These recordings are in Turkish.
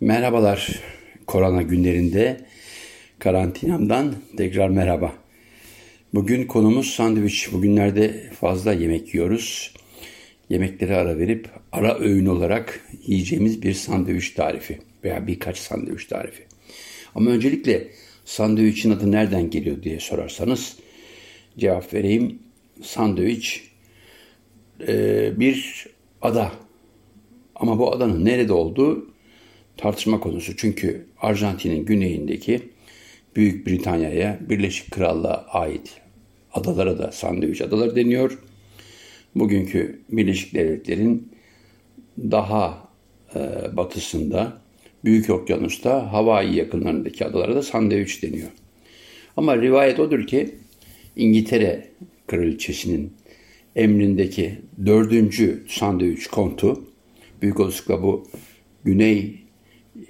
Merhabalar korona günlerinde karantinamdan tekrar merhaba. Bugün konumuz sandviç. Bugünlerde fazla yemek yiyoruz. Yemeklere ara verip ara öğün olarak yiyeceğimiz bir sandviç tarifi veya birkaç sandviç tarifi. Ama öncelikle sandviçin adı nereden geliyor diye sorarsanız cevap vereyim. Sandviç e, bir ada ama bu adanın nerede olduğu tartışma konusu. Çünkü Arjantin'in güneyindeki Büyük Britanya'ya, Birleşik Krallığa ait adalara da sandviç adaları deniyor. Bugünkü Birleşik Devletler'in daha e, batısında Büyük Okyanus'ta Hawaii yakınlarındaki adalara da sandviç deniyor. Ama rivayet odur ki İngiltere Kraliçesi'nin emrindeki dördüncü sandviç kontu büyük olasılıkla bu Güney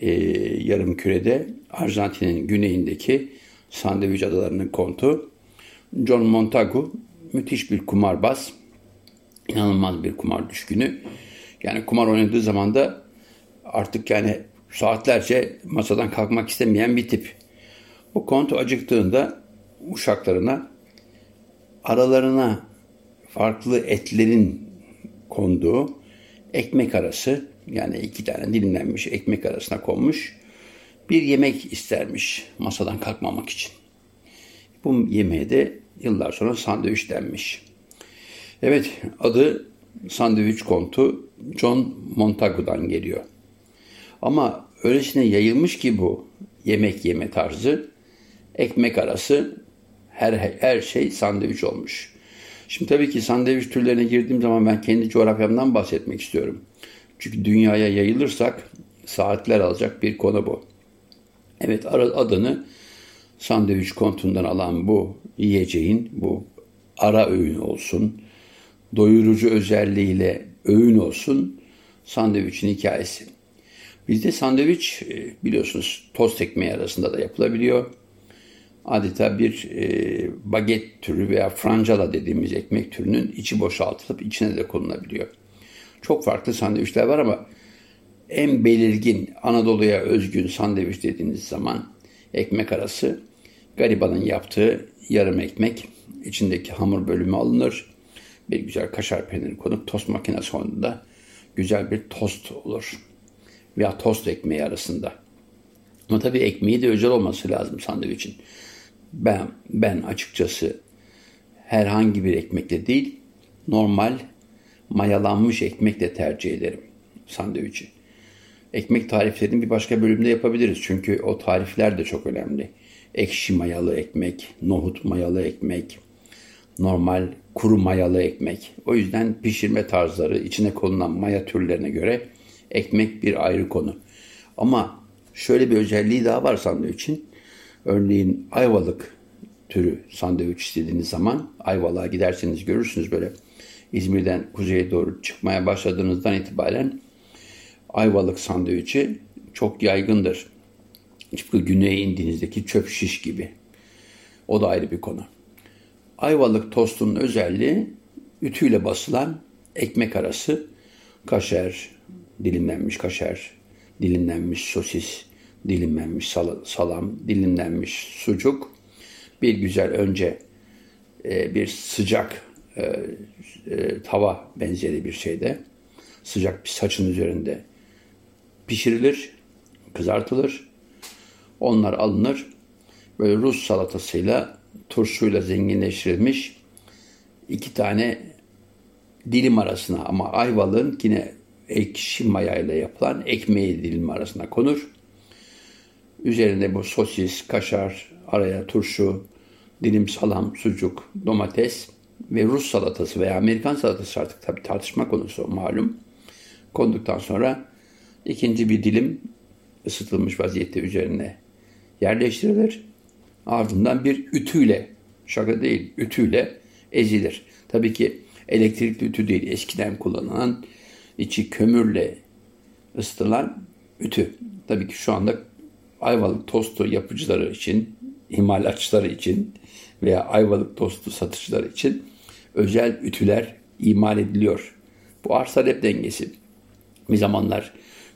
e, yarım kürede Arjantin'in güneyindeki Sandviç Adaları'nın kontu John Montagu müthiş bir kumarbaz. inanılmaz bir kumar düşkünü. Yani kumar oynadığı zaman da artık yani saatlerce masadan kalkmak istemeyen bir tip. Bu kontu acıktığında uşaklarına aralarına farklı etlerin konduğu ekmek arası yani iki tane dilimlenmiş ekmek arasına konmuş bir yemek istermiş masadan kalkmamak için. Bu yemeğe de yıllar sonra sandviç denmiş. Evet adı sandviç kontu John Montagu'dan geliyor. Ama öylesine yayılmış ki bu yemek yeme tarzı ekmek arası her, her şey sandviç olmuş. Şimdi tabii ki sandviç türlerine girdiğim zaman ben kendi coğrafyamdan bahsetmek istiyorum. Çünkü dünyaya yayılırsak saatler alacak bir konu bu. Evet adını sandviç kontundan alan bu yiyeceğin bu ara öğün olsun, doyurucu özelliğiyle öğün olsun sandviçin hikayesi. Bizde sandviç e, biliyorsunuz tost ekmeği arasında da yapılabiliyor. Adeta bir e, baget türü veya francala dediğimiz ekmek türünün içi boşaltılıp içine de konulabiliyor. Çok farklı sandviçler var ama en belirgin Anadolu'ya özgün sandviç dediğiniz zaman ekmek arası garibanın yaptığı yarım ekmek içindeki hamur bölümü alınır. Bir güzel kaşar peyniri konup tost makinesi sonunda güzel bir tost olur. Veya tost ekmeği arasında. Ama tabii ekmeği de özel olması lazım sandviçin. Ben, ben açıkçası herhangi bir ekmekle değil, normal mayalanmış ekmekle tercih ederim sandviçi. Ekmek tariflerini bir başka bölümde yapabiliriz. Çünkü o tarifler de çok önemli. Ekşi mayalı ekmek, nohut mayalı ekmek, normal kuru mayalı ekmek. O yüzden pişirme tarzları, içine konulan maya türlerine göre ekmek bir ayrı konu. Ama şöyle bir özelliği daha var sandviçin. Örneğin ayvalık türü sandviç istediğiniz zaman ayvalığa giderseniz görürsünüz böyle İzmir'den kuzeye doğru çıkmaya başladığınızdan itibaren ayvalık sandviçi çok yaygındır. Tıpkı güneye indiğinizdeki çöp şiş gibi. O da ayrı bir konu. Ayvalık tostunun özelliği ütüyle basılan ekmek arası kaşer, dilimlenmiş kaşer, dilimlenmiş sosis, dilimlenmiş salam, dilimlenmiş sucuk. Bir güzel önce e, bir sıcak e, e, tava benzeri bir şeyde sıcak bir saçın üzerinde pişirilir, kızartılır. Onlar alınır. Böyle Rus salatasıyla, turşuyla zenginleştirilmiş iki tane dilim arasına ama ayvalığın yine ekşi mayayla yapılan ekmeği dilim arasına konur. Üzerinde bu sosis, kaşar, araya turşu, dilim salam, sucuk, domates ve Rus salatası veya Amerikan salatası artık tabii tartışma konusu malum. Konduktan sonra ikinci bir dilim ısıtılmış vaziyette üzerine yerleştirilir. Ardından bir ütüyle, şaka değil, ütüyle ezilir. Tabii ki elektrikli ütü değil, eskiden kullanılan içi kömürle ısıtılan ütü. Tabii ki şu anda ayvalık tostu yapıcıları için, imalatçıları için veya ayvalık tostu satıcılar için özel ütüler imal ediliyor. Bu arz talep dengesi. Bir zamanlar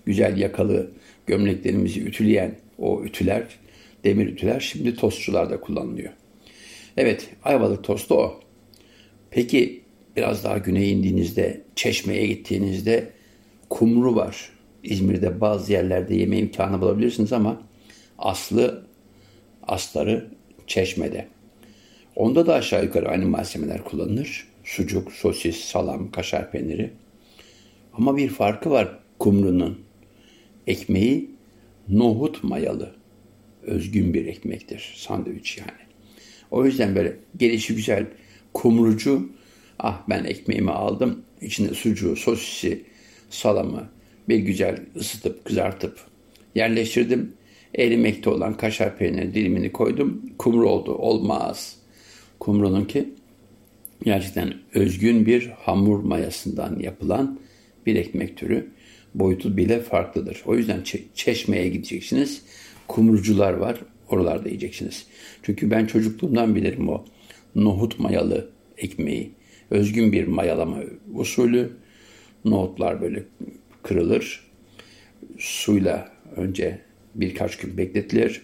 güzel yakalı gömleklerimizi ütüleyen o ütüler, demir ütüler şimdi tostçularda kullanılıyor. Evet, Ayvalık tostu o. Peki biraz daha güneye indiğinizde, Çeşme'ye gittiğinizde kumru var. İzmir'de bazı yerlerde yeme imkanı bulabilirsiniz ama aslı, asları Çeşme'de. Onda da aşağı yukarı aynı malzemeler kullanılır. Sucuk, sosis, salam, kaşar peyniri. Ama bir farkı var kumrunun. Ekmeği nohut mayalı. Özgün bir ekmektir. Sandviç yani. O yüzden böyle gelişi güzel kumrucu. Ah ben ekmeğimi aldım. İçinde sucuğu, sosisi, salamı bir güzel ısıtıp kızartıp yerleştirdim. Erimekte olan kaşar peyniri dilimini koydum. Kumru oldu. Olmaz. Kumrunun ki gerçekten özgün bir hamur mayasından yapılan bir ekmek türü. Boyutu bile farklıdır. O yüzden çeşmeye gideceksiniz. Kumrucular var. Oralarda yiyeceksiniz. Çünkü ben çocukluğumdan bilirim o nohut mayalı ekmeği. Özgün bir mayalama usulü. Nohutlar böyle kırılır. Suyla önce birkaç gün bekletilir.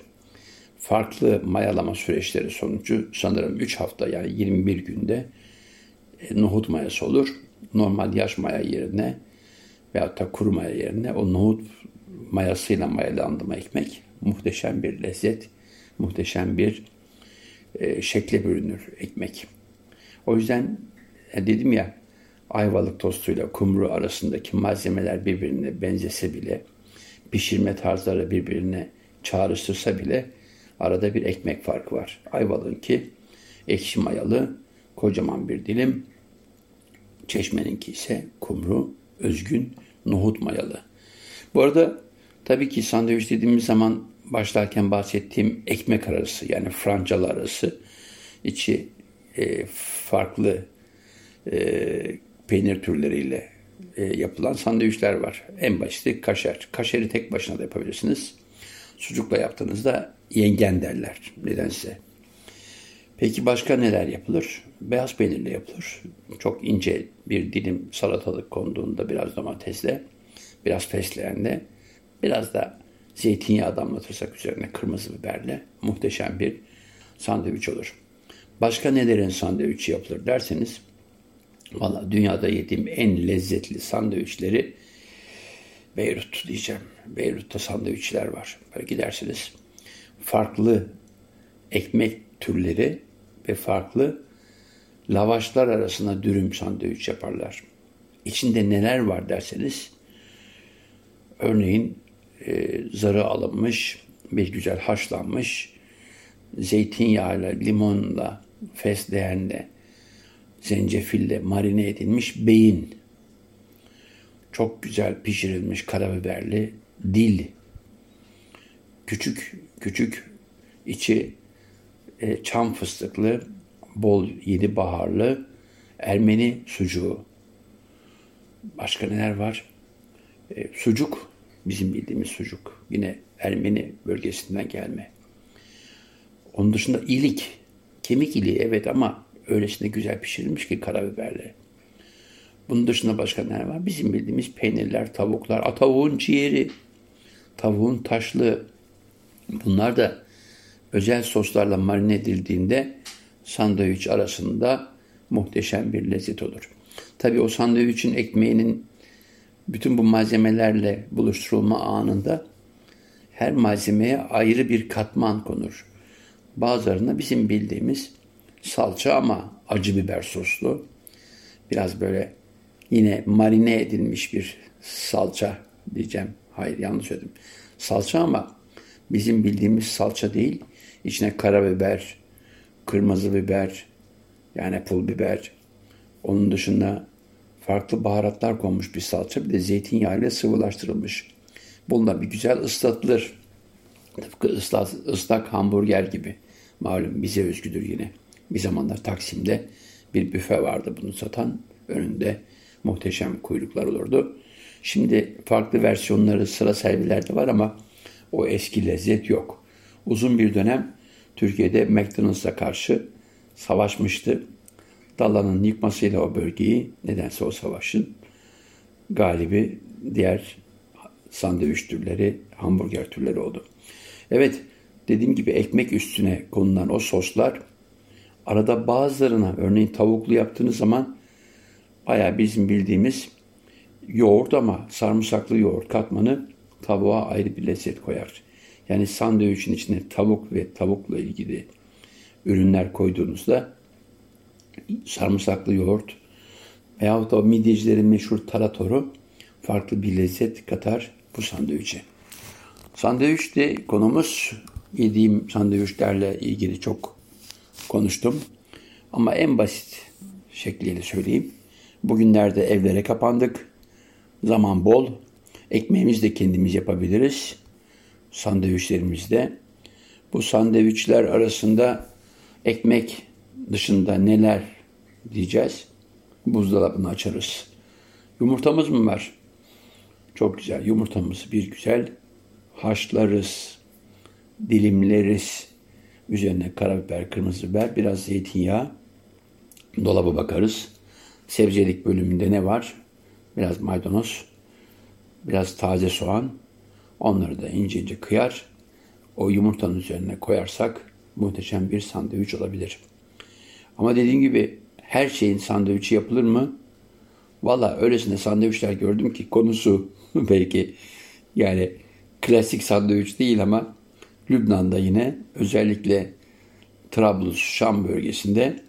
Farklı mayalama süreçleri sonucu sanırım 3 hafta yani 21 günde e, nohut mayası olur. Normal yaş maya yerine veyahut da kuru maya yerine o nohut mayasıyla mayalandırma ekmek muhteşem bir lezzet, muhteşem bir e, şekle bürünür ekmek. O yüzden e, dedim ya ayvalık tostuyla kumru arasındaki malzemeler birbirine benzese bile, pişirme tarzları birbirine çağrıştırsa bile arada bir ekmek farkı var. Ayvalığın ki ekşi mayalı kocaman bir dilim, çeşmeninki ise kumru, özgün, nohut mayalı. Bu arada tabii ki sandviç dediğimiz zaman başlarken bahsettiğim ekmek arası yani francalı arası içi e, farklı e, peynir türleriyle e, yapılan sandviçler var. En basiti kaşar. Kaşarı tek başına da yapabilirsiniz. Sucukla yaptığınızda yengen derler nedense. Peki başka neler yapılır? Beyaz peynirle yapılır. Çok ince bir dilim salatalık konduğunda biraz domatesle, biraz fesleğenle, biraz da zeytinyağı damlatırsak üzerine kırmızı biberle muhteşem bir sandviç olur. Başka nelerin sandviçi yapılır derseniz Valla dünyada yediğim en lezzetli sandviçleri Beyrut diyeceğim. Beyrut'ta sandviçler var. Böyle gidersiniz. Farklı ekmek türleri ve farklı lavaşlar arasında dürüm sandviç yaparlar. İçinde neler var derseniz örneğin e, zarı alınmış, bir güzel haşlanmış, zeytinyağıyla, limonla, fesleğenle, zencefille marine edilmiş beyin. Çok güzel pişirilmiş karabiberli dil. Küçük küçük içi e, çam fıstıklı, bol yedi baharlı Ermeni sucuğu. Başka neler var? E, sucuk, bizim bildiğimiz sucuk. Yine Ermeni bölgesinden gelme. Onun dışında ilik, kemik iliği evet ama öylesine güzel pişirilmiş ki karabiberle. Bunun dışında başka ne var? Bizim bildiğimiz peynirler, tavuklar, tavuğun ciğeri, tavuğun taşlı. Bunlar da özel soslarla marine edildiğinde sandviç arasında muhteşem bir lezzet olur. Tabii o sandviçin ekmeğinin bütün bu malzemelerle buluşturulma anında her malzemeye ayrı bir katman konur. Bazılarına bizim bildiğimiz salça ama acı biber soslu. Biraz böyle yine marine edilmiş bir salça diyeceğim. Hayır yanlış söyledim. Salça ama bizim bildiğimiz salça değil. İçine karabiber, kırmızı biber, yani pul biber. Onun dışında farklı baharatlar konmuş bir salça. Bir de zeytinyağı ile sıvılaştırılmış. Bununla bir güzel ıslatılır. Tıpkı ıslak, ıslak hamburger gibi. Malum bize özgüdür yine. Bir zamanlar Taksim'de bir büfe vardı bunu satan. Önünde muhteşem kuyruklar olurdu. Şimdi farklı versiyonları sıra servilerde var ama o eski lezzet yok. Uzun bir dönem Türkiye'de McDonald's'a karşı savaşmıştı. Dallan'ın yıkmasıyla o bölgeyi nedense o savaşın galibi diğer sandviç türleri, hamburger türleri oldu. Evet, dediğim gibi ekmek üstüne konulan o soslar arada bazılarına örneğin tavuklu yaptığınız zaman baya bizim bildiğimiz yoğurt ama sarımsaklı yoğurt katmanı tavuğa ayrı bir lezzet koyar. Yani sandviçin içine tavuk ve tavukla ilgili ürünler koyduğunuzda sarımsaklı yoğurt veyahut da midyecilerin meşhur taratoru farklı bir lezzet katar bu sandviçe. Sandviçte konumuz yediğim sandviçlerle ilgili çok konuştum. Ama en basit şekliyle söyleyeyim. Bugünlerde evlere kapandık. Zaman bol. Ekmeğimizi de kendimiz yapabiliriz. Sandviçlerimizde. Bu sandviçler arasında ekmek dışında neler diyeceğiz? Buzdolabını açarız. Yumurtamız mı var? Çok güzel. Yumurtamızı bir güzel haşlarız, dilimleriz. Üzerine karabiber, kırmızı biber, biraz zeytinyağı. Dolaba bakarız. Sebzelik bölümünde ne var? Biraz maydanoz, biraz taze soğan. Onları da ince ince kıyar. O yumurtanın üzerine koyarsak muhteşem bir sandviç olabilir. Ama dediğim gibi her şeyin sandviçi yapılır mı? Valla öylesine sandviçler gördüm ki konusu belki yani klasik sandviç değil ama Lübnan'da yine özellikle Trablus, Şam bölgesinde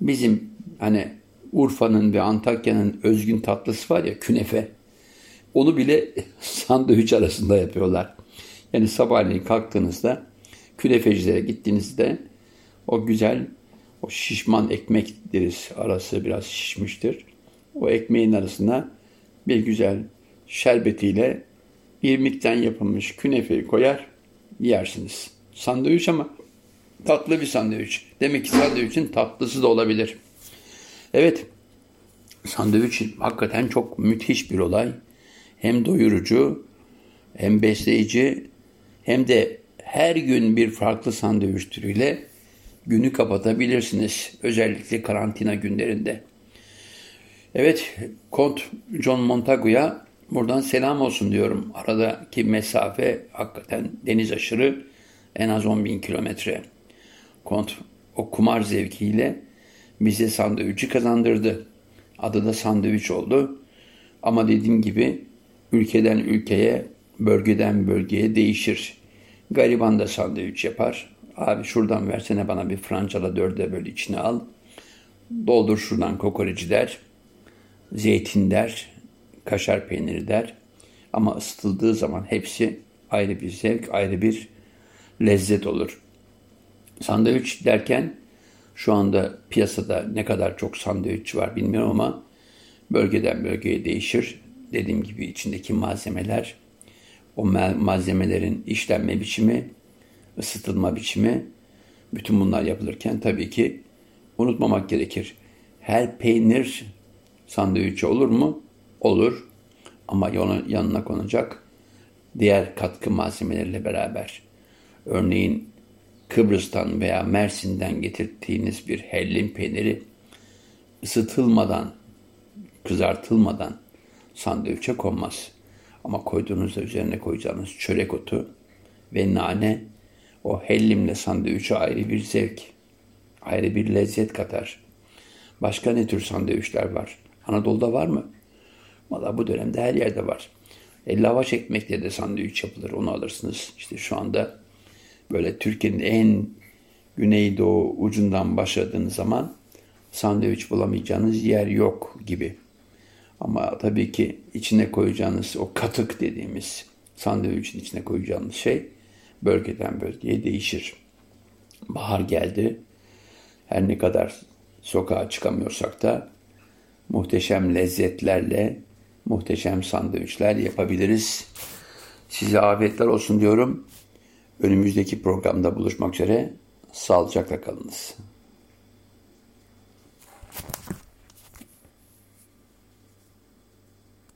bizim hani Urfa'nın ve Antakya'nın özgün tatlısı var ya künefe. Onu bile sandviç arasında yapıyorlar. Yani sabahleyin kalktığınızda künefecilere gittiğinizde o güzel o şişman ekmek deriz. Arası biraz şişmiştir. O ekmeğin arasına bir güzel şerbetiyle irmikten yapılmış künefeyi koyar yersiniz. Sandviç ama tatlı bir sandviç. Demek ki sandviçin tatlısı da olabilir. Evet, sandviç hakikaten çok müthiş bir olay. Hem doyurucu, hem besleyici, hem de her gün bir farklı sandviç türüyle günü kapatabilirsiniz. Özellikle karantina günlerinde. Evet, Kont John Montagu'ya buradan selam olsun diyorum. Aradaki mesafe hakikaten deniz aşırı en az 10 bin kilometre. Kont o kumar zevkiyle bize sandviçi kazandırdı. Adı da sandviç oldu. Ama dediğim gibi ülkeden ülkeye, bölgeden bölgeye değişir. Gariban da sandviç yapar. Abi şuradan versene bana bir francala dörde böl içine al. Doldur şuradan kokoreci der. Zeytin der. Kaşar peyniri der. Ama ısıtıldığı zaman hepsi ayrı bir zevk, ayrı bir lezzet olur. Sandviç derken şu anda piyasada ne kadar çok sandviç var bilmiyorum ama bölgeden bölgeye değişir. Dediğim gibi içindeki malzemeler, o malzemelerin işlenme biçimi, ısıtılma biçimi, bütün bunlar yapılırken tabii ki unutmamak gerekir. Her peynir sandviçi olur mu? Olur. Ama yanına konacak diğer katkı malzemeleriyle beraber. Örneğin Kıbrıs'tan veya Mersin'den getirdiğiniz bir hellim peyniri ısıtılmadan, kızartılmadan sandviçe konmaz. Ama koyduğunuzda üzerine koyacağınız çörek otu ve nane o hellimle sandviçe ayrı bir zevk, ayrı bir lezzet katar. Başka ne tür sandviçler var? Anadolu'da var mı? Valla bu dönemde her yerde var. E, lavaş ekmekle de sandviç yapılır. Onu alırsınız. İşte şu anda böyle Türkiye'nin en güneydoğu ucundan başladığınız zaman sandviç bulamayacağınız yer yok gibi. Ama tabii ki içine koyacağınız o katık dediğimiz sandviçin içine koyacağınız şey bölgeden bölgeye değişir. Bahar geldi. Her ne kadar sokağa çıkamıyorsak da muhteşem lezzetlerle muhteşem sandviçler yapabiliriz. Size afiyetler olsun diyorum. Önümüzdeki programda buluşmak üzere. Sağlıcakla kalınız.